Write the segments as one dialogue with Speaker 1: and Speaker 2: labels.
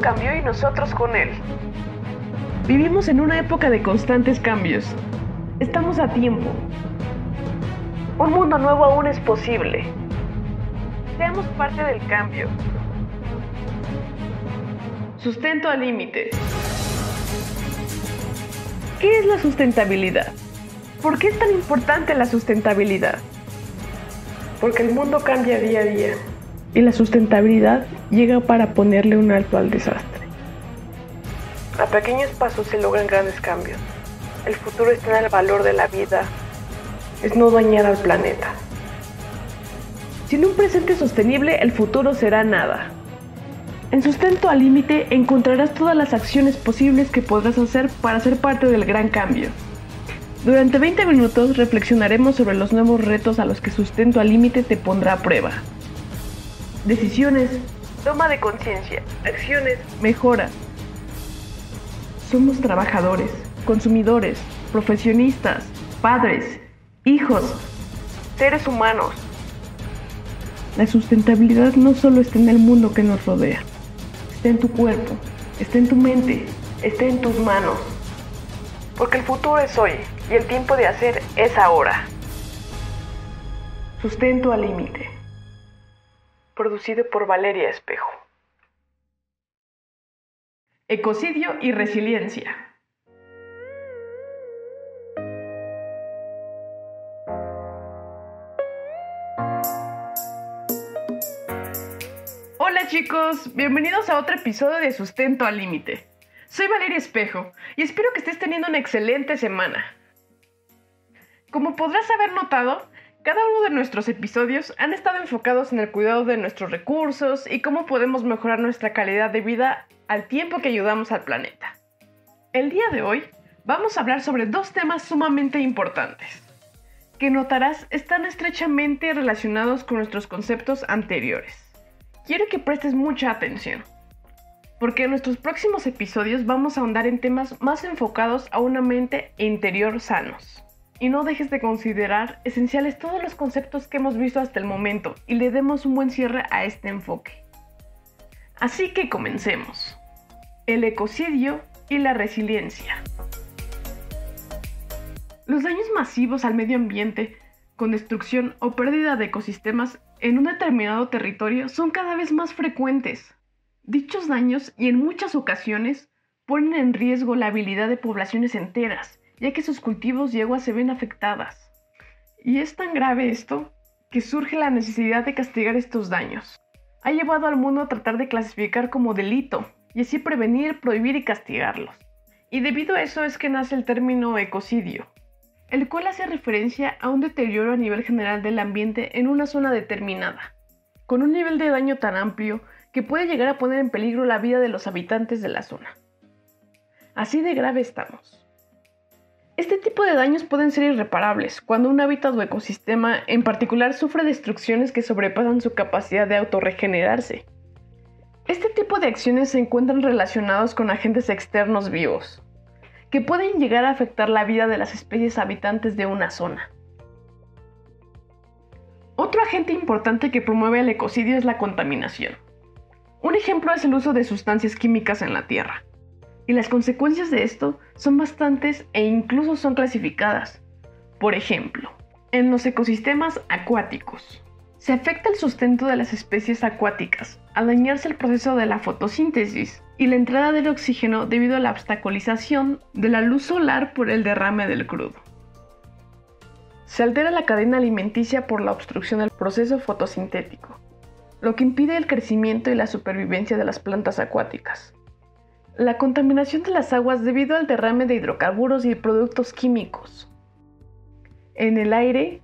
Speaker 1: mundo cambió y nosotros con él. Vivimos en una época de constantes cambios. Estamos a tiempo. Un mundo nuevo aún es posible. Seamos parte del cambio. Sustento al límite. ¿Qué es la sustentabilidad? ¿Por qué es tan importante la sustentabilidad? Porque el mundo cambia día a día y la sustentabilidad llega para ponerle un alto al desastre. A pequeños pasos se logran grandes cambios. El futuro está en el valor de la vida, es no dañar al planeta. Sin un presente sostenible, el futuro será nada. En Sustento al Límite encontrarás todas las acciones posibles que podrás hacer para ser parte del gran cambio. Durante 20 minutos reflexionaremos sobre los nuevos retos a los que Sustento al Límite te pondrá a prueba. Decisiones, toma de conciencia, acciones, mejora. Somos trabajadores, consumidores, profesionistas, padres, hijos, seres humanos. La sustentabilidad no solo está en el mundo que nos rodea, está en tu cuerpo, está en tu mente, está en tus manos. Porque el futuro es hoy y el tiempo de hacer es ahora. Sustento al límite. Producido por Valeria Espejo. Ecocidio y resiliencia. Hola chicos, bienvenidos a otro episodio de Sustento al Límite. Soy Valeria Espejo y espero que estés teniendo una excelente semana. Como podrás haber notado, cada uno de nuestros episodios han estado enfocados en el cuidado de nuestros recursos y cómo podemos mejorar nuestra calidad de vida al tiempo que ayudamos al planeta. El día de hoy vamos a hablar sobre dos temas sumamente importantes, que notarás están estrechamente relacionados con nuestros conceptos anteriores quiero que prestes mucha atención, porque en nuestros próximos episodios vamos a ahondar en temas más enfocados a una mente e interior sanos. Y no dejes de considerar esenciales todos los conceptos que hemos visto hasta el momento y le demos un buen cierre a este enfoque. Así que comencemos. El ecocidio y la resiliencia. Los daños masivos al medio ambiente, con destrucción o pérdida de ecosistemas en un determinado territorio son cada vez más frecuentes. Dichos daños y en muchas ocasiones ponen en riesgo la habilidad de poblaciones enteras, ya que sus cultivos y aguas se ven afectadas. Y es tan grave esto que surge la necesidad de castigar estos daños. Ha llevado al mundo a tratar de clasificar como delito y así prevenir, prohibir y castigarlos. Y debido a eso es que nace el término ecocidio, el cual hace referencia a un deterioro a nivel general del ambiente en una zona determinada, con un nivel de daño tan amplio que puede llegar a poner en peligro la vida de los habitantes de la zona. Así de grave estamos. Este tipo de daños pueden ser irreparables cuando un hábitat o ecosistema en particular sufre destrucciones que sobrepasan su capacidad de autorregenerarse. Este tipo de acciones se encuentran relacionados con agentes externos vivos, que pueden llegar a afectar la vida de las especies habitantes de una zona. Otro agente importante que promueve el ecocidio es la contaminación. Un ejemplo es el uso de sustancias químicas en la Tierra. Y las consecuencias de esto son bastantes e incluso son clasificadas. Por ejemplo, en los ecosistemas acuáticos. Se afecta el sustento de las especies acuáticas al dañarse el proceso de la fotosíntesis y la entrada del oxígeno debido a la obstaculización de la luz solar por el derrame del crudo. Se altera la cadena alimenticia por la obstrucción del proceso fotosintético, lo que impide el crecimiento y la supervivencia de las plantas acuáticas. La contaminación de las aguas debido al derrame de hidrocarburos y productos químicos. En el aire,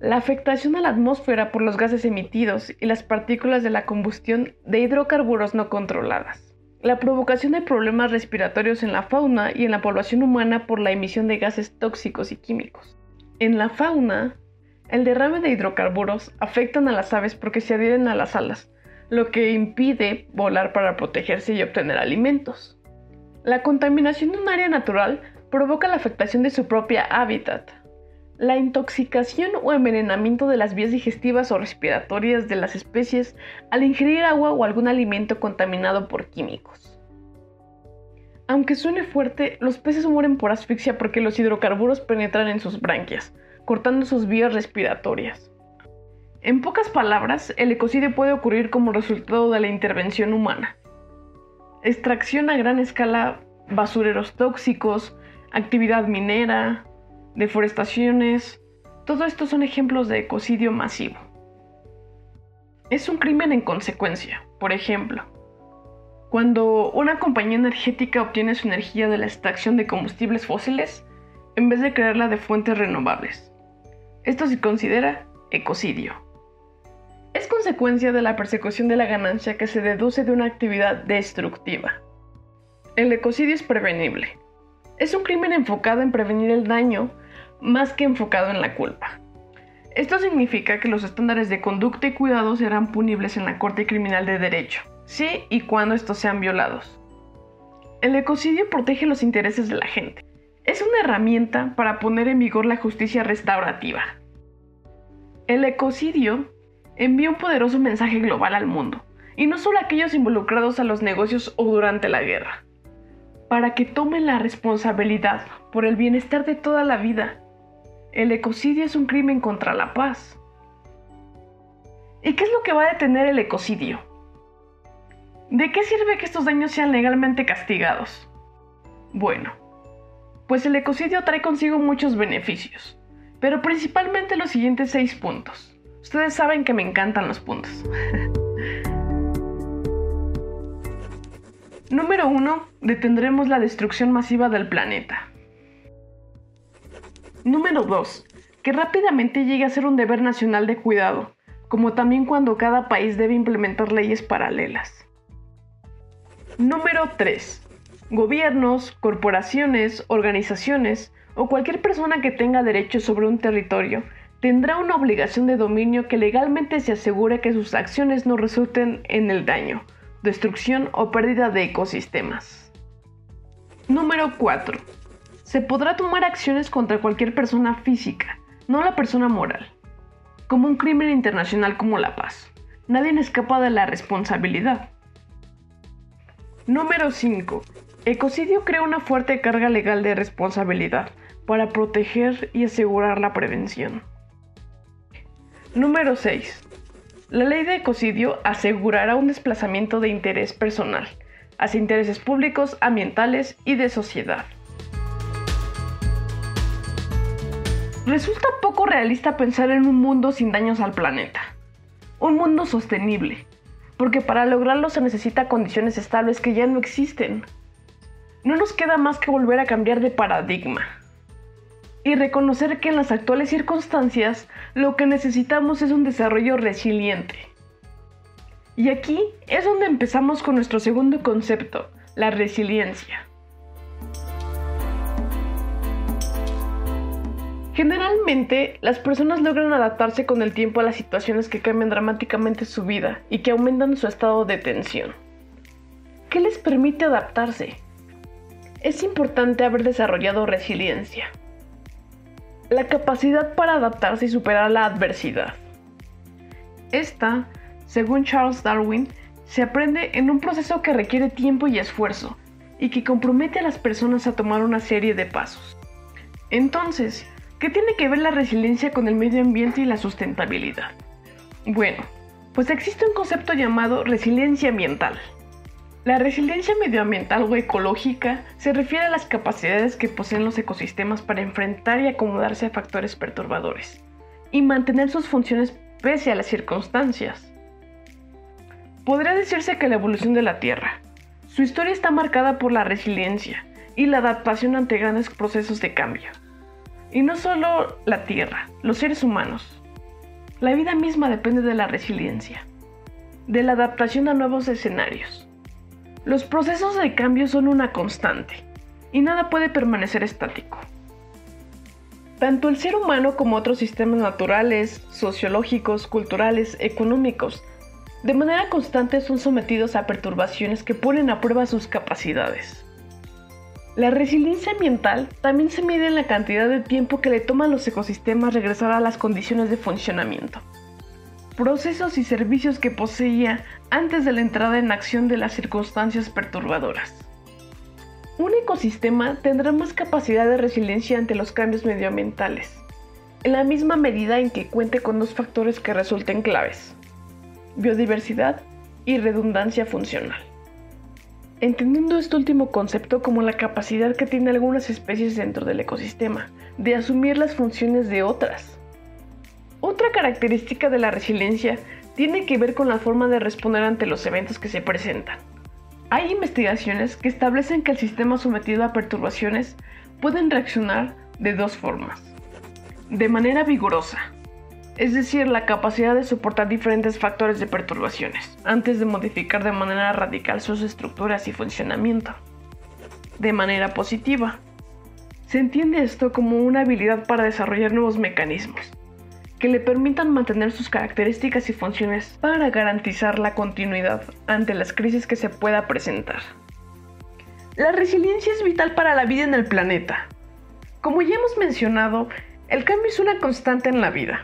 Speaker 1: la afectación a la atmósfera por los gases emitidos y las partículas de la combustión de hidrocarburos no controladas la provocación de problemas respiratorios en la fauna y en la población humana por la emisión de gases tóxicos y químicos. En la fauna, el derrame de hidrocarburos afectan a las aves porque se adhieren a las alas, lo que impide volar para protegerse y obtener alimentos. La contaminación de un área natural provoca la afectación de su propia hábitat. La intoxicación o envenenamiento de las vías digestivas o respiratorias de las especies al ingerir agua o algún alimento contaminado por químicos. Aunque suene fuerte, los peces mueren por asfixia porque los hidrocarburos penetran en sus branquias, cortando sus vías respiratorias. En pocas palabras, el ecocidio puede ocurrir como resultado de la intervención humana. Extracción a gran escala, basureros tóxicos, actividad minera, deforestaciones, todo esto son ejemplos de ecocidio masivo. Es un crimen en consecuencia, por ejemplo, cuando una compañía energética obtiene su energía de la extracción de combustibles fósiles en vez de crearla de fuentes renovables. Esto se considera ecocidio. Es consecuencia de la persecución de la ganancia que se deduce de una actividad destructiva. El ecocidio es prevenible. Es un crimen enfocado en prevenir el daño más que enfocado en la culpa. Esto significa que los estándares de conducta y cuidado serán punibles en la Corte Criminal de Derecho, si y cuando estos sean violados. El ecocidio protege los intereses de la gente. Es una herramienta para poner en vigor la justicia restaurativa. El ecocidio envía un poderoso mensaje global al mundo, y no solo a aquellos involucrados a los negocios o durante la guerra, para que tomen la responsabilidad por el bienestar de toda la vida. El ecocidio es un crimen contra la paz. ¿Y qué es lo que va a detener el ecocidio? ¿De qué sirve que estos daños sean legalmente castigados? Bueno, pues el ecocidio trae consigo muchos beneficios, pero principalmente los siguientes seis puntos. Ustedes saben que me encantan los puntos. Número 1. Detendremos la destrucción masiva del planeta. Número 2. Que rápidamente llegue a ser un deber nacional de cuidado, como también cuando cada país debe implementar leyes paralelas. Número 3. Gobiernos, corporaciones, organizaciones o cualquier persona que tenga derechos sobre un territorio tendrá una obligación de dominio que legalmente se asegure que sus acciones no resulten en el daño, destrucción o pérdida de ecosistemas. Número 4. Se podrá tomar acciones contra cualquier persona física, no la persona moral, como un crimen internacional como la paz. Nadie escapa de la responsabilidad. Número 5. Ecocidio crea una fuerte carga legal de responsabilidad para proteger y asegurar la prevención. Número 6. La ley de ecocidio asegurará un desplazamiento de interés personal hacia intereses públicos, ambientales y de sociedad. Resulta poco realista pensar en un mundo sin daños al planeta. Un mundo sostenible, porque para lograrlo se necesita condiciones estables que ya no existen. No nos queda más que volver a cambiar de paradigma y reconocer que en las actuales circunstancias lo que necesitamos es un desarrollo resiliente. Y aquí es donde empezamos con nuestro segundo concepto, la resiliencia. Generalmente, las personas logran adaptarse con el tiempo a las situaciones que cambian dramáticamente su vida y que aumentan su estado de tensión. ¿Qué les permite adaptarse? Es importante haber desarrollado resiliencia. La capacidad para adaptarse y superar la adversidad. Esta, según Charles Darwin, se aprende en un proceso que requiere tiempo y esfuerzo y que compromete a las personas a tomar una serie de pasos. Entonces, ¿Qué tiene que ver la resiliencia con el medio ambiente y la sustentabilidad? Bueno, pues existe un concepto llamado resiliencia ambiental. La resiliencia medioambiental o ecológica se refiere a las capacidades que poseen los ecosistemas para enfrentar y acomodarse a factores perturbadores y mantener sus funciones pese a las circunstancias. Podría decirse que la evolución de la Tierra, su historia está marcada por la resiliencia y la adaptación ante grandes procesos de cambio. Y no solo la Tierra, los seres humanos. La vida misma depende de la resiliencia, de la adaptación a nuevos escenarios. Los procesos de cambio son una constante y nada puede permanecer estático. Tanto el ser humano como otros sistemas naturales, sociológicos, culturales, económicos, de manera constante son sometidos a perturbaciones que ponen a prueba sus capacidades. La resiliencia ambiental también se mide en la cantidad de tiempo que le toma a los ecosistemas regresar a las condiciones de funcionamiento. Procesos y servicios que poseía antes de la entrada en acción de las circunstancias perturbadoras. Un ecosistema tendrá más capacidad de resiliencia ante los cambios medioambientales, en la misma medida en que cuente con dos factores que resulten claves, biodiversidad y redundancia funcional. Entendiendo este último concepto como la capacidad que tienen algunas especies dentro del ecosistema de asumir las funciones de otras. Otra característica de la resiliencia tiene que ver con la forma de responder ante los eventos que se presentan. Hay investigaciones que establecen que el sistema sometido a perturbaciones pueden reaccionar de dos formas. De manera vigorosa, es decir, la capacidad de soportar diferentes factores de perturbaciones, antes de modificar de manera radical sus estructuras y funcionamiento. De manera positiva, se entiende esto como una habilidad para desarrollar nuevos mecanismos, que le permitan mantener sus características y funciones para garantizar la continuidad ante las crisis que se pueda presentar. La resiliencia es vital para la vida en el planeta. Como ya hemos mencionado, el cambio es una constante en la vida,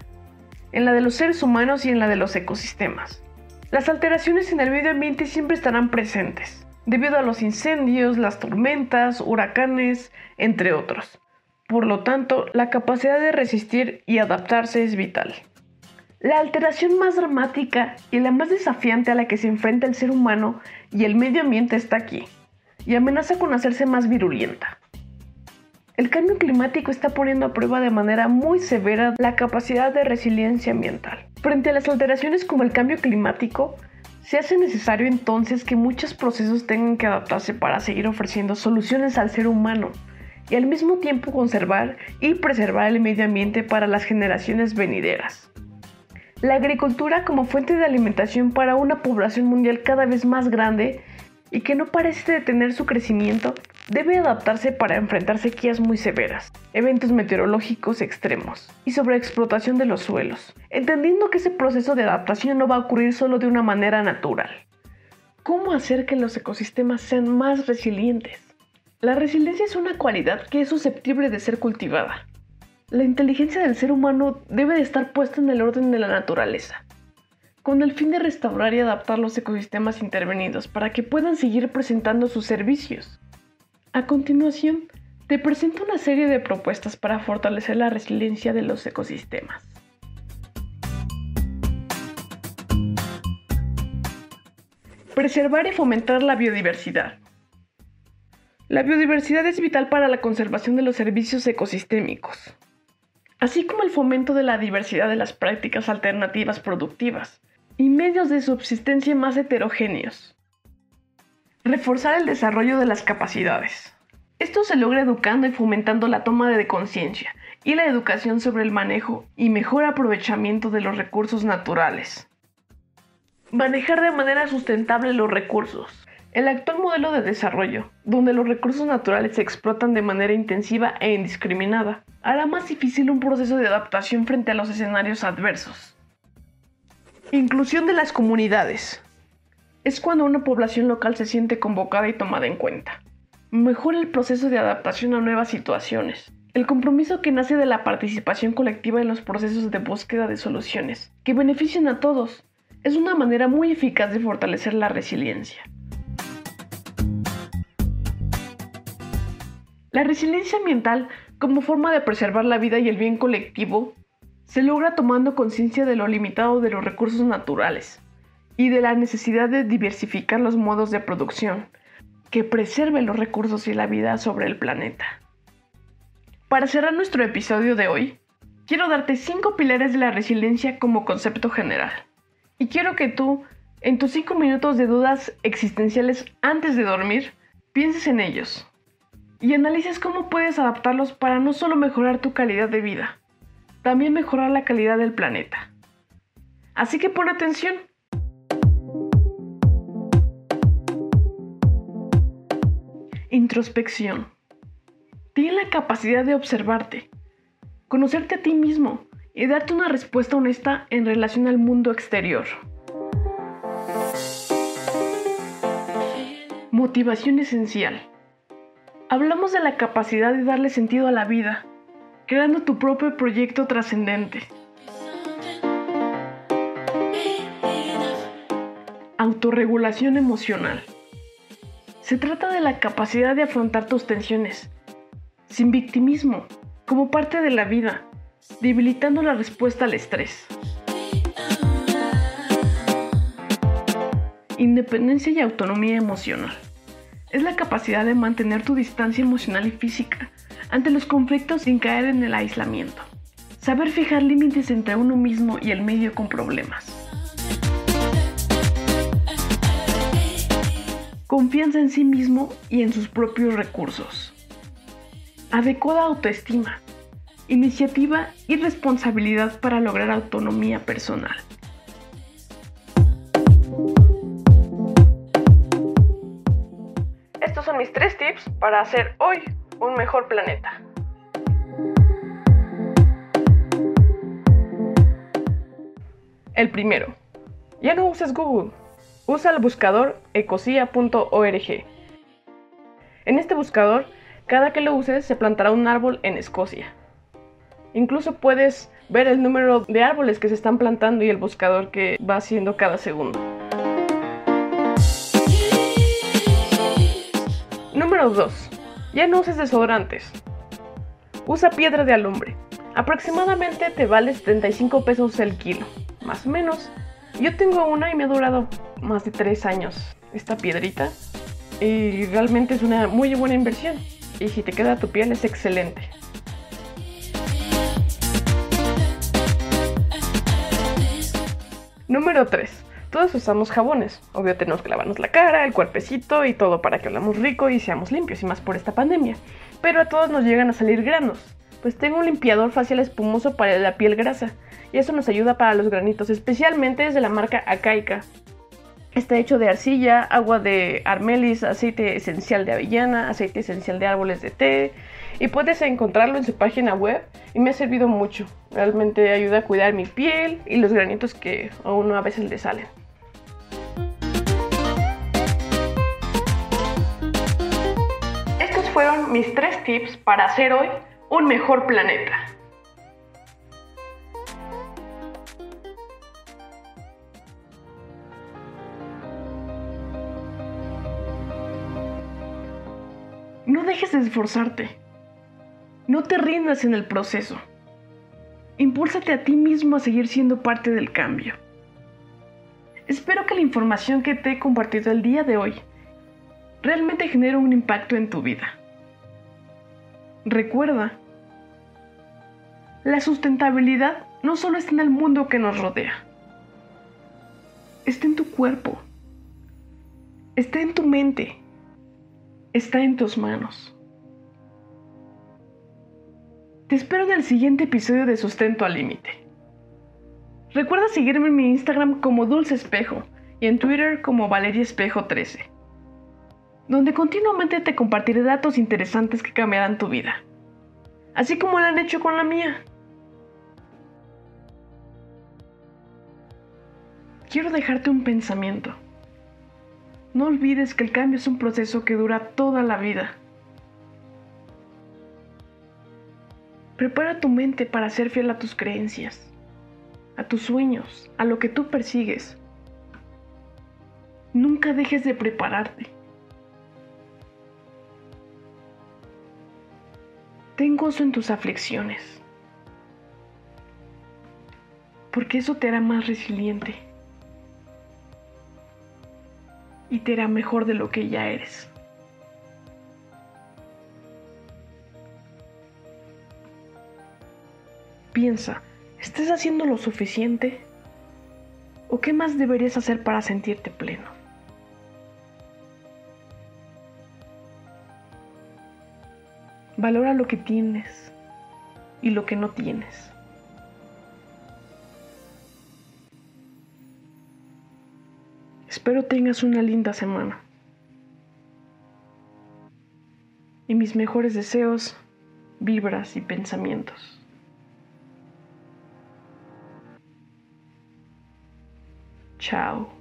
Speaker 1: en la de los seres humanos y en la de los ecosistemas. Las alteraciones en el medio ambiente siempre estarán presentes, debido a los incendios, las tormentas, huracanes, entre otros. Por lo tanto, la capacidad de resistir y adaptarse es vital. La alteración más dramática y la más desafiante a la que se enfrenta el ser humano y el medio ambiente está aquí, y amenaza con hacerse más virulenta. El cambio climático está poniendo a prueba de manera muy severa la capacidad de resiliencia ambiental. Frente a las alteraciones como el cambio climático, se hace necesario entonces que muchos procesos tengan que adaptarse para seguir ofreciendo soluciones al ser humano y al mismo tiempo conservar y preservar el medio ambiente para las generaciones venideras. La agricultura como fuente de alimentación para una población mundial cada vez más grande y que no parece detener su crecimiento, debe adaptarse para enfrentar sequías muy severas, eventos meteorológicos extremos y sobreexplotación de los suelos, entendiendo que ese proceso de adaptación no va a ocurrir solo de una manera natural. ¿Cómo hacer que los ecosistemas sean más resilientes? La resiliencia es una cualidad que es susceptible de ser cultivada. La inteligencia del ser humano debe de estar puesta en el orden de la naturaleza, con el fin de restaurar y adaptar los ecosistemas intervenidos para que puedan seguir presentando sus servicios. A continuación, te presento una serie de propuestas para fortalecer la resiliencia de los ecosistemas. Preservar y fomentar la biodiversidad. La biodiversidad es vital para la conservación de los servicios ecosistémicos, así como el fomento de la diversidad de las prácticas alternativas productivas, y medios de subsistencia más heterogéneos. Reforzar el desarrollo de las capacidades. Esto se logra educando y fomentando la toma de conciencia y la educación sobre el manejo y mejor aprovechamiento de los recursos naturales. Manejar de manera sustentable los recursos. El actual modelo de desarrollo, donde los recursos naturales se explotan de manera intensiva e indiscriminada, hará más difícil un proceso de adaptación frente a los escenarios adversos. Inclusión de las comunidades. Es cuando una población local se siente convocada y tomada en cuenta. Mejora el proceso de adaptación a nuevas situaciones. El compromiso que nace de la participación colectiva en los procesos de búsqueda de soluciones, que benefician a todos, es una manera muy eficaz de fortalecer la resiliencia. La resiliencia ambiental, como forma de preservar la vida y el bien colectivo, se logra tomando conciencia de lo limitado de los recursos naturales y de la necesidad de diversificar los modos de producción que preserven los recursos y la vida sobre el planeta. Para cerrar nuestro episodio de hoy, quiero darte 5 pilares de la resiliencia como concepto general. Y quiero que tú, en tus 5 minutos de dudas existenciales antes de dormir, pienses en ellos y analices cómo puedes adaptarlos para no solo mejorar tu calidad de vida, también mejorar la calidad del planeta. Así que pon atención. Introspección. Tiene la capacidad de observarte, conocerte a ti mismo y darte una respuesta honesta en relación al mundo exterior. Motivación esencial. Hablamos de la capacidad de darle sentido a la vida, creando tu propio proyecto trascendente. Autorregulación emocional. Se trata de la capacidad de afrontar tus tensiones, sin victimismo, como parte de la vida, debilitando la respuesta al estrés. Independencia y autonomía emocional. Es la capacidad de mantener tu distancia emocional y física ante los conflictos sin caer en el aislamiento. Saber fijar límites entre uno mismo y el medio con problemas. Confianza en sí mismo y en sus propios recursos. Adecuada autoestima. Iniciativa y responsabilidad para lograr autonomía personal. Mis tres tips para hacer hoy un mejor planeta. El primero, ya no uses Google, usa el buscador ecosia.org. En este buscador, cada que lo uses se plantará un árbol en Escocia. Incluso puedes ver el número de árboles que se están plantando y el buscador que va haciendo cada segundo. Número 2. Ya no uses desodorantes. Usa piedra de alumbre. Aproximadamente te vale 75 pesos el kilo, más o menos. Yo tengo una y me ha durado más de 3 años esta piedrita. Y realmente es una muy buena inversión. Y si te queda tu piel es excelente. Número 3 todos usamos jabones. Obvio tenemos que lavarnos la cara, el cuerpecito y todo para que hablamos rico y seamos limpios y más por esta pandemia. Pero a todos nos llegan a salir granos. Pues tengo un limpiador facial espumoso para la piel grasa y eso nos ayuda para los granitos, especialmente desde la marca Akaica. Está hecho de arcilla, agua de armelis, aceite esencial de avellana, aceite esencial de árboles de té y puedes encontrarlo en su página web y me ha servido mucho. Realmente ayuda a cuidar mi piel y los granitos que a uno a veces le salen. Fueron mis tres tips para hacer hoy un mejor planeta. No dejes de esforzarte. No te rindas en el proceso. Impúlsate a ti mismo a seguir siendo parte del cambio. Espero que la información que te he compartido el día de hoy realmente genere un impacto en tu vida. Recuerda, la sustentabilidad no solo está en el mundo que nos rodea, está en tu cuerpo, está en tu mente, está en tus manos. Te espero en el siguiente episodio de Sustento al Límite. Recuerda seguirme en mi Instagram como Dulce Espejo y en Twitter como Valeria Espejo 13 donde continuamente te compartiré datos interesantes que cambiarán tu vida, así como lo han hecho con la mía. Quiero dejarte un pensamiento. No olvides que el cambio es un proceso que dura toda la vida. Prepara tu mente para ser fiel a tus creencias, a tus sueños, a lo que tú persigues. Nunca dejes de prepararte. Ten gozo en tus aflicciones, porque eso te hará más resiliente y te hará mejor de lo que ya eres. Piensa, ¿estás haciendo lo suficiente? ¿O qué más deberías hacer para sentirte pleno? Valora lo que tienes y lo que no tienes. Espero tengas una linda semana. Y mis mejores deseos, vibras y pensamientos. Ciao.